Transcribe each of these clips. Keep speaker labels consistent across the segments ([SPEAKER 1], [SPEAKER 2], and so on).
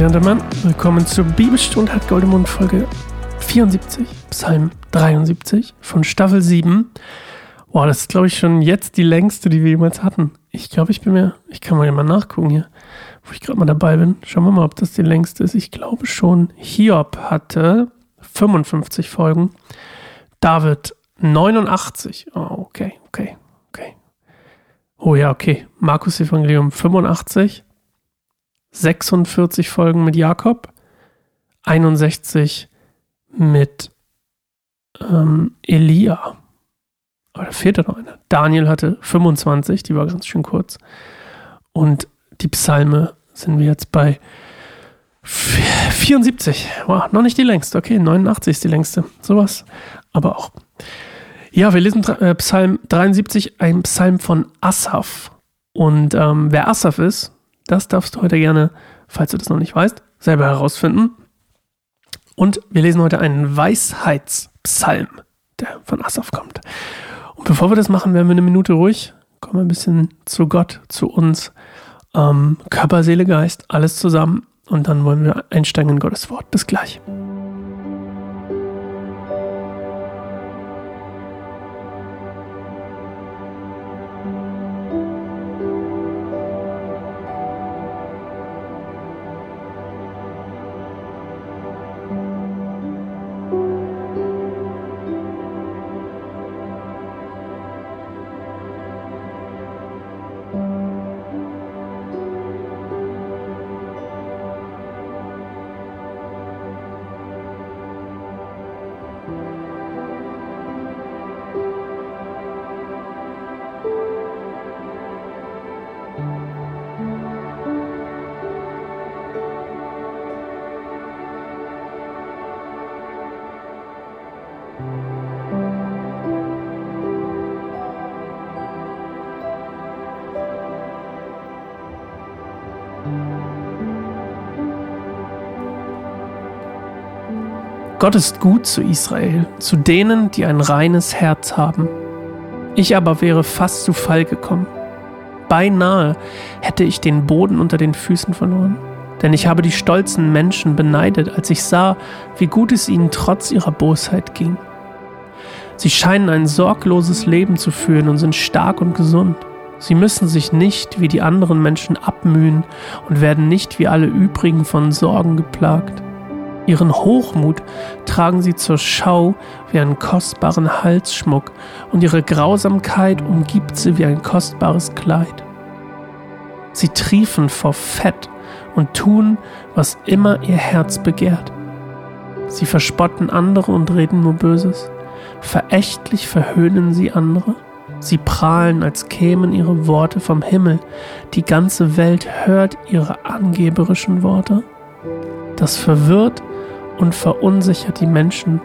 [SPEAKER 1] Gentlemen, willkommen zur Bibelstunde hat Goldemund Folge 74, Psalm 73 von Staffel 7. Boah, das ist glaube ich schon jetzt die längste, die wir jemals hatten. Ich glaube, ich bin mir, ich kann mal mal nachgucken hier, wo ich gerade mal dabei bin. Schauen wir mal, ob das die längste ist. Ich glaube schon. Hiob hatte 55 Folgen. David 89. Oh, okay, okay, okay. Oh ja, okay. Markus Evangelium 85. 46 Folgen mit Jakob, 61 mit ähm, Elia. Aber da fehlt ja noch einer. Daniel hatte 25, die war ganz schön kurz. Und die Psalme sind wir jetzt bei 74. Wow, noch nicht die längste. Okay, 89 ist die längste. Sowas. Aber auch. Ja, wir lesen äh, Psalm 73, ein Psalm von Asaf. Und ähm, wer Asaf ist, das darfst du heute gerne, falls du das noch nicht weißt, selber herausfinden. Und wir lesen heute einen Weisheitspsalm, der von Asaf kommt. Und bevor wir das machen, werden wir eine Minute ruhig, kommen ein bisschen zu Gott, zu uns, ähm, Körper, Seele, Geist, alles zusammen. Und dann wollen wir einsteigen in Gottes Wort. Bis gleich. Gott ist gut zu Israel, zu denen, die ein reines Herz haben. Ich aber wäre fast zu Fall gekommen. Beinahe hätte ich den Boden unter den Füßen verloren. Denn ich habe die stolzen Menschen beneidet, als ich sah, wie gut es ihnen trotz ihrer Bosheit ging. Sie scheinen ein sorgloses Leben zu führen und sind stark und gesund. Sie müssen sich nicht wie die anderen Menschen abmühen und werden nicht wie alle übrigen von Sorgen geplagt. Ihren Hochmut tragen sie zur Schau wie einen kostbaren Halsschmuck und ihre Grausamkeit umgibt sie wie ein kostbares Kleid. Sie triefen vor Fett und tun, was immer ihr Herz begehrt. Sie verspotten andere und reden nur Böses. Verächtlich verhöhnen sie andere. Sie prahlen, als kämen ihre Worte vom Himmel. Die ganze Welt hört ihre angeberischen Worte. Das verwirrt und verunsichert die Menschen,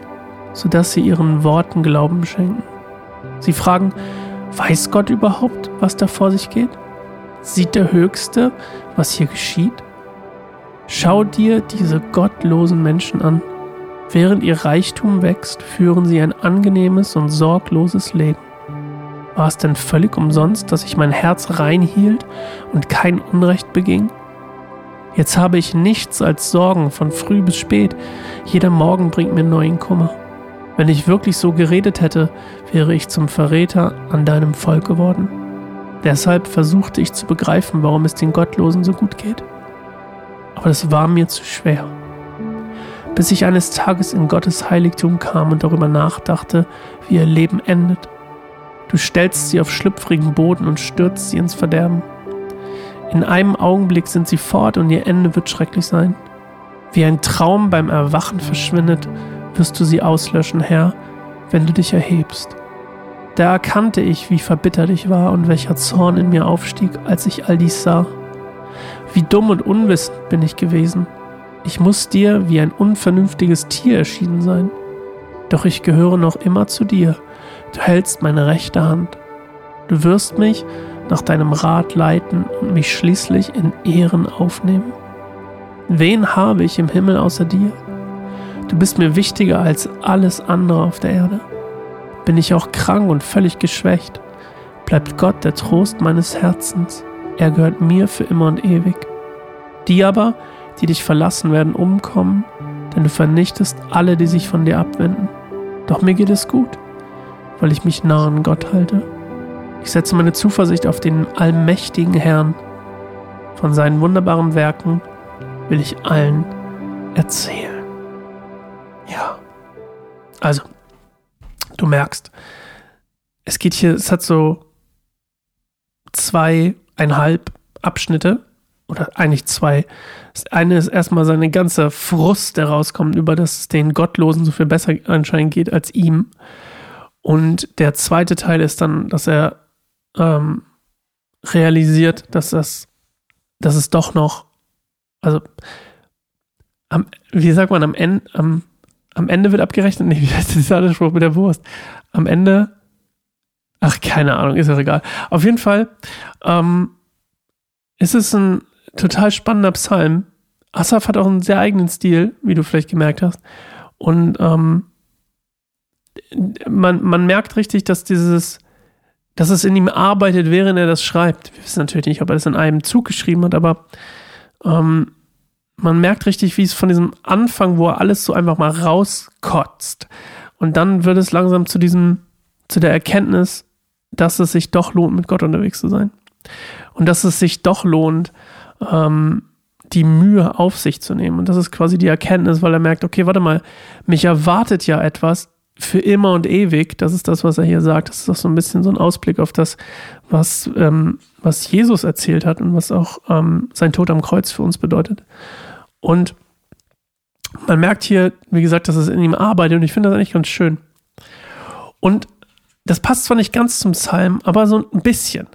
[SPEAKER 1] sodass sie ihren Worten Glauben schenken. Sie fragen, weiß Gott überhaupt, was da vor sich geht? Sieht der Höchste, was hier geschieht? Schau dir diese gottlosen Menschen an. Während ihr Reichtum wächst, führen sie ein angenehmes und sorgloses Leben. War es denn völlig umsonst, dass ich mein Herz rein hielt und kein Unrecht beging? Jetzt habe ich nichts als Sorgen von früh bis spät. Jeder Morgen bringt mir neuen Kummer. Wenn ich wirklich so geredet hätte, wäre ich zum Verräter an deinem Volk geworden. Deshalb versuchte ich zu begreifen, warum es den Gottlosen so gut geht. Aber das war mir zu schwer. Bis ich eines Tages in Gottes Heiligtum kam und darüber nachdachte, wie ihr Leben endet. Du stellst sie auf schlüpfrigen Boden und stürzt sie ins Verderben. In einem Augenblick sind sie fort und ihr Ende wird schrecklich sein. Wie ein Traum beim Erwachen verschwindet, wirst du sie auslöschen, Herr, wenn du dich erhebst. Da erkannte ich, wie verbittert ich war und welcher Zorn in mir aufstieg, als ich all dies sah. Wie dumm und unwissend bin ich gewesen. Ich muss dir wie ein unvernünftiges Tier erschienen sein. Doch ich gehöre noch immer zu dir. Du hältst meine rechte Hand. Du wirst mich nach deinem Rat leiten und mich schließlich in Ehren aufnehmen? Wen habe ich im Himmel außer dir? Du bist mir wichtiger als alles andere auf der Erde. Bin ich auch krank und völlig geschwächt, bleibt Gott der Trost meines Herzens. Er gehört mir für immer und ewig. Die aber, die dich verlassen, werden umkommen, denn du vernichtest alle, die sich von dir abwenden. Doch mir geht es gut, weil ich mich nah an Gott halte. Ich setze meine Zuversicht auf den allmächtigen Herrn. Von seinen wunderbaren Werken will ich allen erzählen. Ja. Also, du merkst, es geht hier, es hat so zweieinhalb Abschnitte oder eigentlich zwei. Das eine ist erstmal seine ganze Frust, der rauskommt, über dass es den Gottlosen so viel besser anscheinend geht als ihm. Und der zweite Teil ist dann, dass er ähm, realisiert, dass das, dass es doch noch, also am, wie sagt man, am Ende, am, am Ende wird abgerechnet, nee, wie heißt dieser Spruch mit der Wurst? Am Ende, ach, keine Ahnung, ist ja egal. Auf jeden Fall ähm, ist es ein total spannender Psalm. Asaf hat auch einen sehr eigenen Stil, wie du vielleicht gemerkt hast. Und ähm, man, man merkt richtig, dass dieses, dass es in ihm arbeitet, während er das schreibt. Wir wissen natürlich nicht, ob er das in einem Zug geschrieben hat, aber ähm, man merkt richtig, wie es von diesem Anfang, wo er alles so einfach mal rauskotzt. Und dann wird es langsam zu diesem, zu der Erkenntnis, dass es sich doch lohnt, mit Gott unterwegs zu sein. Und dass es sich doch lohnt, ähm, die Mühe auf sich zu nehmen. Und das ist quasi die Erkenntnis, weil er merkt, okay, warte mal, mich erwartet ja etwas für immer und ewig. Das ist das, was er hier sagt. Das ist auch so ein bisschen so ein Ausblick auf das, was, ähm, was Jesus erzählt hat und was auch ähm, sein Tod am Kreuz für uns bedeutet. Und man merkt hier, wie gesagt, dass es in ihm arbeitet und ich finde das eigentlich ganz schön. Und das passt zwar nicht ganz zum Psalm, aber so ein bisschen.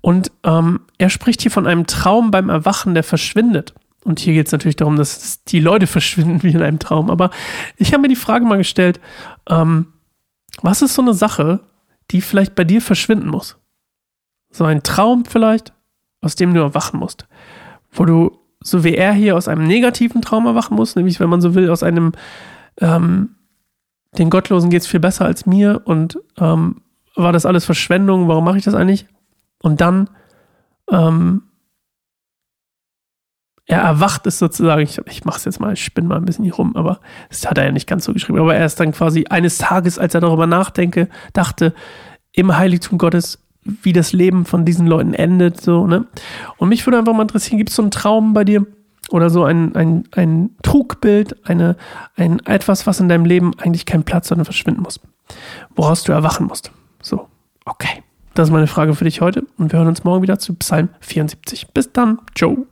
[SPEAKER 1] Und ähm, er spricht hier von einem Traum beim Erwachen, der verschwindet. Und hier geht es natürlich darum, dass die Leute verschwinden wie in einem Traum. Aber ich habe mir die Frage mal gestellt, ähm, was ist so eine Sache, die vielleicht bei dir verschwinden muss? So ein Traum vielleicht, aus dem du erwachen musst. Wo du, so wie er hier, aus einem negativen Traum erwachen musst, nämlich, wenn man so will, aus einem, ähm, den Gottlosen geht es viel besser als mir und ähm, war das alles Verschwendung, warum mache ich das eigentlich? Und dann, ähm, er erwacht es sozusagen, ich, ich mache es jetzt mal, ich spinne mal ein bisschen hier rum, aber das hat er ja nicht ganz so geschrieben, aber er ist dann quasi eines Tages, als er darüber nachdenke, dachte, im Heiligtum Gottes, wie das Leben von diesen Leuten endet, so, ne? Und mich würde einfach mal interessieren, gibt es so einen Traum bei dir oder so ein, ein, ein Trugbild, eine, ein etwas, was in deinem Leben eigentlich keinen Platz, sondern verschwinden muss, woraus du erwachen musst. So, okay. Das ist meine Frage für dich heute und wir hören uns morgen wieder zu Psalm 74. Bis dann. Ciao.